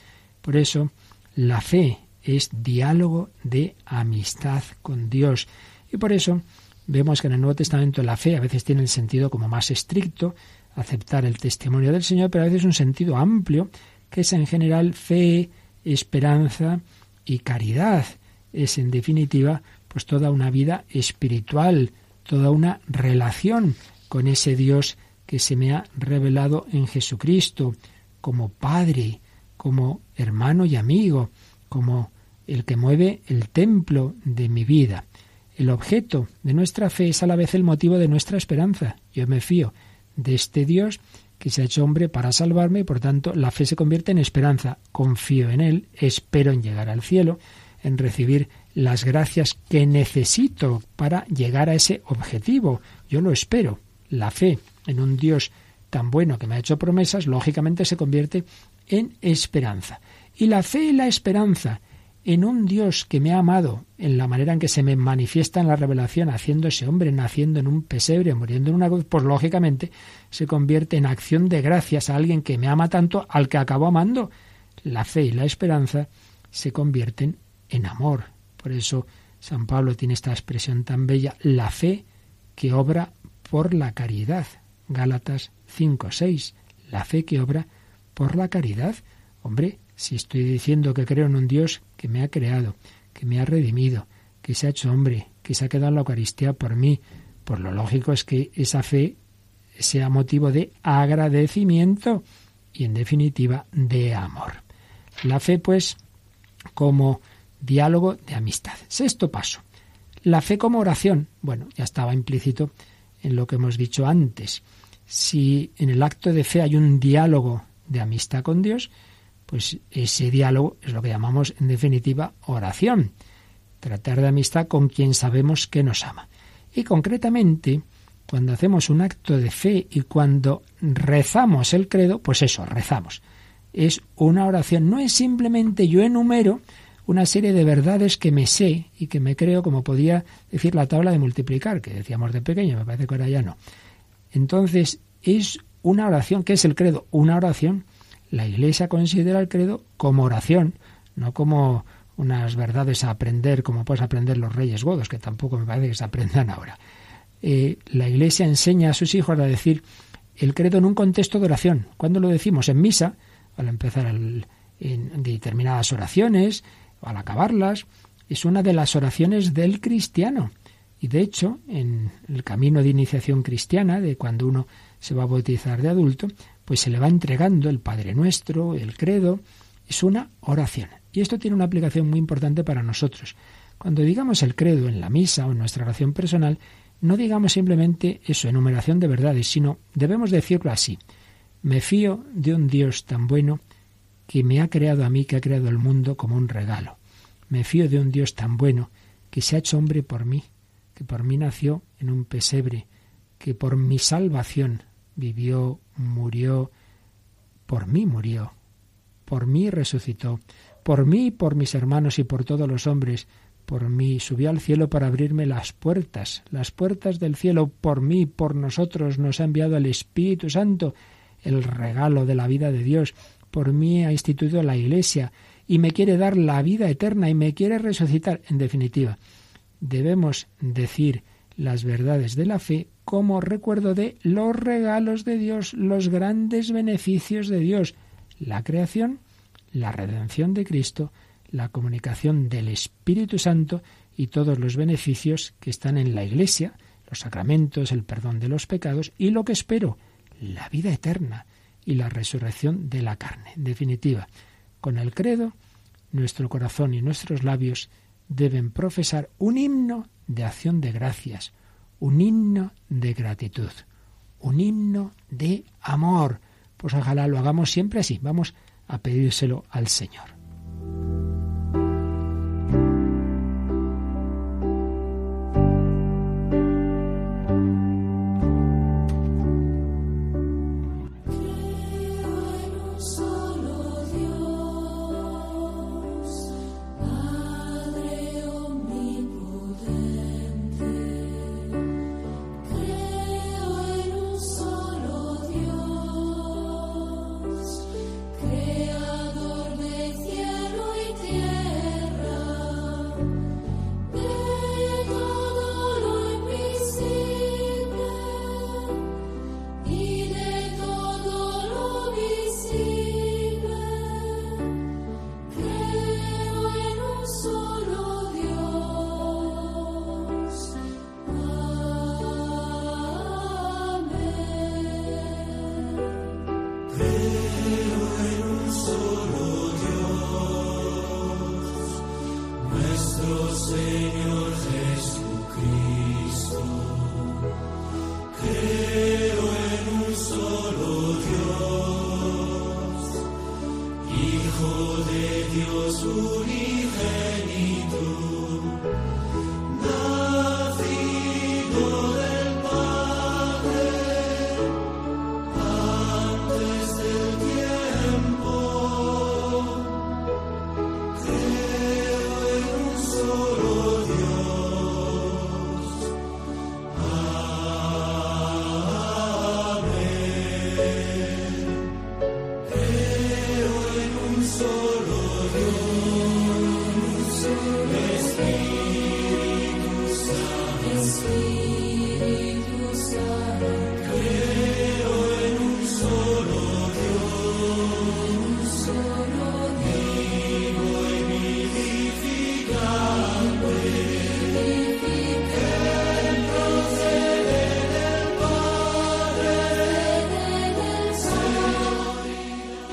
Por eso, la fe es diálogo de amistad con Dios. Y por eso vemos que en el Nuevo Testamento la fe a veces tiene el sentido como más estricto, aceptar el testimonio del Señor, pero a veces un sentido amplio, que es en general fe, esperanza y caridad. Es en definitiva pues toda una vida espiritual, toda una relación con ese Dios que se me ha revelado en Jesucristo, como Padre, como hermano y amigo, como el que mueve el templo de mi vida. El objeto de nuestra fe es a la vez el motivo de nuestra esperanza. Yo me fío de este Dios que se ha hecho hombre para salvarme y por tanto la fe se convierte en esperanza. Confío en Él, espero en llegar al cielo, en recibir las gracias que necesito para llegar a ese objetivo. Yo lo espero. La fe en un Dios tan bueno que me ha hecho promesas, lógicamente se convierte en esperanza. Y la fe y la esperanza en un Dios que me ha amado, en la manera en que se me manifiesta en la revelación, haciéndose hombre, naciendo en un pesebre, muriendo en una cruz, pues lógicamente se convierte en acción de gracias a alguien que me ama tanto, al que acabo amando. La fe y la esperanza se convierten en amor. Por eso San Pablo tiene esta expresión tan bella, la fe que obra por la caridad. Gálatas 5, 6. La fe que obra por la caridad. Hombre, si estoy diciendo que creo en un Dios que me ha creado, que me ha redimido, que se ha hecho hombre, que se ha quedado en la Eucaristía por mí, por lo lógico es que esa fe sea motivo de agradecimiento y en definitiva de amor. La fe pues como diálogo de amistad. Sexto paso. La fe como oración. Bueno, ya estaba implícito en lo que hemos dicho antes. Si en el acto de fe hay un diálogo de amistad con Dios, pues ese diálogo es lo que llamamos en definitiva oración. Tratar de amistad con quien sabemos que nos ama. Y concretamente, cuando hacemos un acto de fe y cuando rezamos el credo, pues eso, rezamos. Es una oración, no es simplemente yo enumero una serie de verdades que me sé y que me creo, como podía decir la tabla de multiplicar, que decíamos de pequeño, me parece que ahora ya no. Entonces, es una oración. ¿Qué es el credo? Una oración. La Iglesia considera el credo como oración, no como unas verdades a aprender como puedes aprender los reyes godos, que tampoco me parece que se aprendan ahora. Eh, la Iglesia enseña a sus hijos a decir el credo en un contexto de oración. ¿Cuándo lo decimos? En misa, al empezar en determinadas oraciones, al acabarlas. Es una de las oraciones del cristiano. Y de hecho, en el camino de iniciación cristiana, de cuando uno se va a bautizar de adulto, pues se le va entregando el Padre Nuestro, el credo, es una oración. Y esto tiene una aplicación muy importante para nosotros. Cuando digamos el credo en la misa o en nuestra oración personal, no digamos simplemente eso, enumeración de verdades, sino debemos decirlo así. Me fío de un Dios tan bueno que me ha creado a mí, que ha creado el mundo como un regalo. Me fío de un Dios tan bueno que se ha hecho hombre por mí, que por mí nació en un pesebre, que por mi salvación vivió, murió, por mí murió, por mí resucitó, por mí, por mis hermanos y por todos los hombres, por mí subió al cielo para abrirme las puertas, las puertas del cielo, por mí, por nosotros nos ha enviado el Espíritu Santo, el regalo de la vida de Dios, por mí ha instituido la Iglesia y me quiere dar la vida eterna y me quiere resucitar. En definitiva, debemos decir las verdades de la fe como recuerdo de los regalos de Dios, los grandes beneficios de Dios, la creación, la redención de Cristo, la comunicación del Espíritu Santo y todos los beneficios que están en la Iglesia, los sacramentos, el perdón de los pecados y lo que espero, la vida eterna y la resurrección de la carne. En definitiva, con el credo, nuestro corazón y nuestros labios deben profesar un himno de acción de gracias, un himno de gratitud, un himno de amor. Pues ojalá lo hagamos siempre así. Vamos a pedírselo al Señor.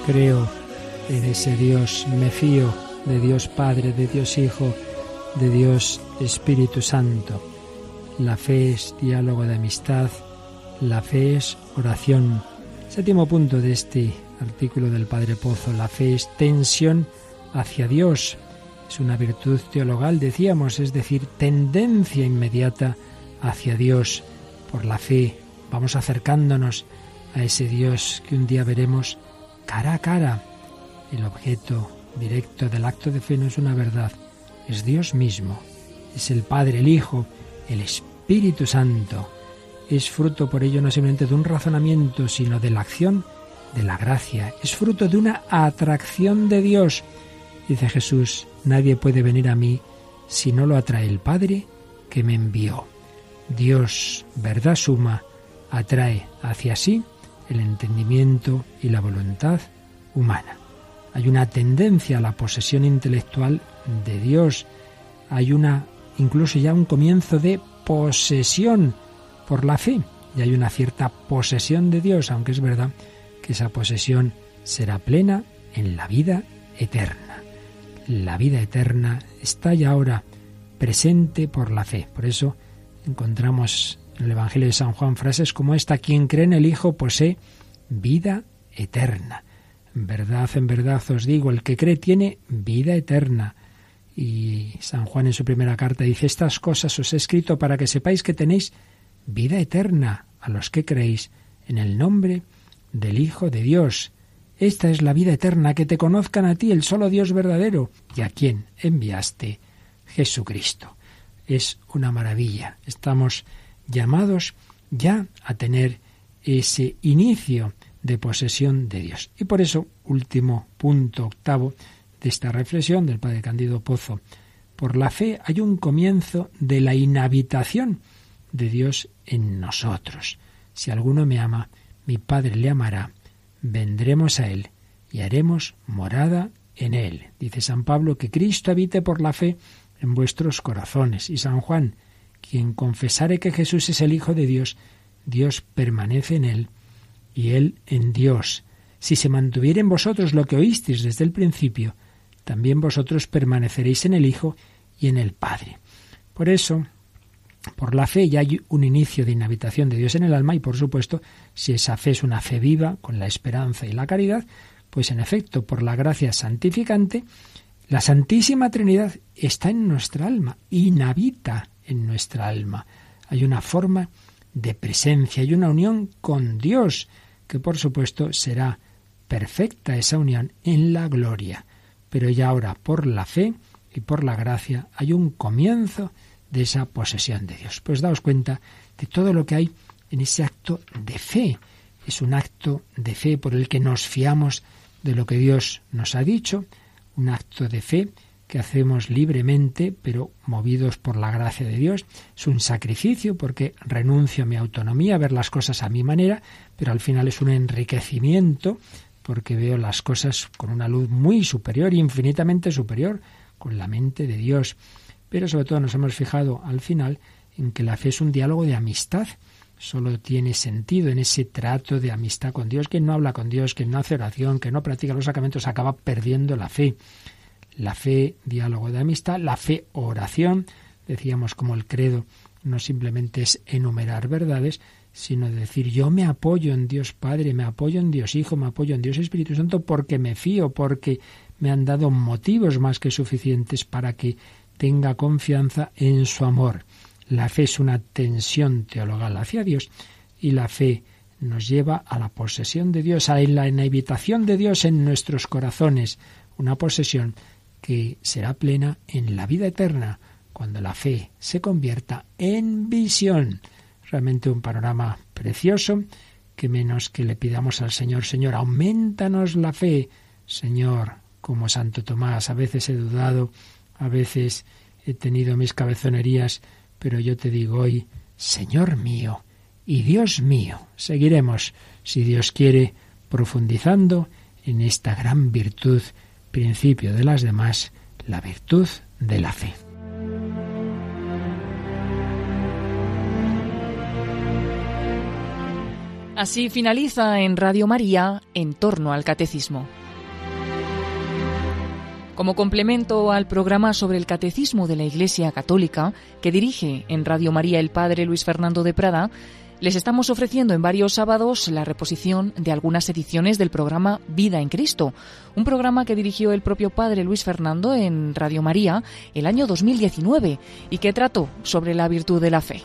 Creo en ese Dios, me fío de Dios Padre, de Dios Hijo, de Dios Espíritu Santo. La fe es diálogo de amistad, la fe es oración. Séptimo punto de este artículo del Padre Pozo, la fe es tensión hacia Dios. Es una virtud teologal, decíamos, es decir, tendencia inmediata hacia Dios. Por la fe vamos acercándonos a ese Dios que un día veremos cara a cara. El objeto directo del acto de fe no es una verdad, es Dios mismo, es el Padre, el Hijo, el Espíritu Santo. es fruto por ello no simplemente de un razonamiento, sino de la acción de la gracia. Es fruto de una atracción de Dios. Dice Jesús, nadie puede venir a mí si no lo atrae el Padre que me envió. Dios, verdad suma, atrae hacia sí el entendimiento y la voluntad humana. Hay una tendencia a la posesión intelectual de Dios. Hay una, incluso ya un comienzo de posesión por la fe. Y hay una cierta posesión de Dios, aunque es verdad que esa posesión será plena en la vida eterna. La vida eterna está ya ahora presente por la fe. Por eso encontramos en el Evangelio de San Juan frases como esta, quien cree en el Hijo posee vida eterna. En verdad, en verdad os digo, el que cree tiene vida eterna. Y San Juan en su primera carta dice, estas cosas os he escrito para que sepáis que tenéis vida eterna a los que creéis en el nombre del Hijo de Dios. Esta es la vida eterna, que te conozcan a ti, el solo Dios verdadero, y a quien enviaste Jesucristo. Es una maravilla. Estamos llamados ya a tener ese inicio de posesión de Dios. Y por eso, último punto octavo de esta reflexión del Padre Candido Pozo, por la fe hay un comienzo de la inhabitación de Dios en nosotros. Si alguno me ama, mi Padre le amará, vendremos a Él y haremos morada en Él. Dice San Pablo que Cristo habite por la fe en vuestros corazones. Y San Juan, quien confesare que Jesús es el Hijo de Dios, Dios permanece en Él y Él en Dios. Si se mantuviera en vosotros lo que oísteis desde el principio, también vosotros permaneceréis en el Hijo y en el Padre. Por eso, por la fe ya hay un inicio de inhabitación de Dios en el alma y por supuesto, si esa fe es una fe viva, con la esperanza y la caridad, pues en efecto, por la gracia santificante, la Santísima Trinidad está en nuestra alma, inhabita en nuestra alma. Hay una forma de presencia, hay una unión con Dios, que por supuesto será perfecta esa unión en la gloria. Pero ya ahora, por la fe y por la gracia, hay un comienzo de esa posesión de Dios. Pues daos cuenta de todo lo que hay en ese acto de fe. Es un acto de fe por el que nos fiamos de lo que Dios nos ha dicho, un acto de fe que hacemos libremente, pero movidos por la gracia de Dios. Es un sacrificio porque renuncio a mi autonomía, a ver las cosas a mi manera, pero al final es un enriquecimiento porque veo las cosas con una luz muy superior, infinitamente superior, con la mente de Dios pero sobre todo nos hemos fijado al final en que la fe es un diálogo de amistad. Solo tiene sentido en ese trato de amistad con Dios. Quien no habla con Dios, quien no hace oración, que no practica los sacramentos, acaba perdiendo la fe. La fe, diálogo de amistad, la fe, oración. Decíamos como el credo no simplemente es enumerar verdades, sino decir yo me apoyo en Dios Padre, me apoyo en Dios Hijo, me apoyo en Dios Espíritu Santo porque me fío, porque me han dado motivos más que suficientes para que tenga confianza en su amor. La fe es una tensión teologal hacia Dios y la fe nos lleva a la posesión de Dios, a la inhabitación de Dios en nuestros corazones, una posesión que será plena en la vida eterna, cuando la fe se convierta en visión. Realmente un panorama precioso, que menos que le pidamos al Señor, Señor, aumentanos la fe, Señor, como Santo Tomás, a veces he dudado a veces he tenido mis cabezonerías, pero yo te digo hoy, Señor mío y Dios mío, seguiremos, si Dios quiere, profundizando en esta gran virtud, principio de las demás, la virtud de la fe. Así finaliza en Radio María en torno al catecismo. Como complemento al programa sobre el catecismo de la Iglesia Católica que dirige en Radio María el Padre Luis Fernando de Prada, les estamos ofreciendo en varios sábados la reposición de algunas ediciones del programa Vida en Cristo, un programa que dirigió el propio Padre Luis Fernando en Radio María el año 2019 y que trató sobre la virtud de la fe.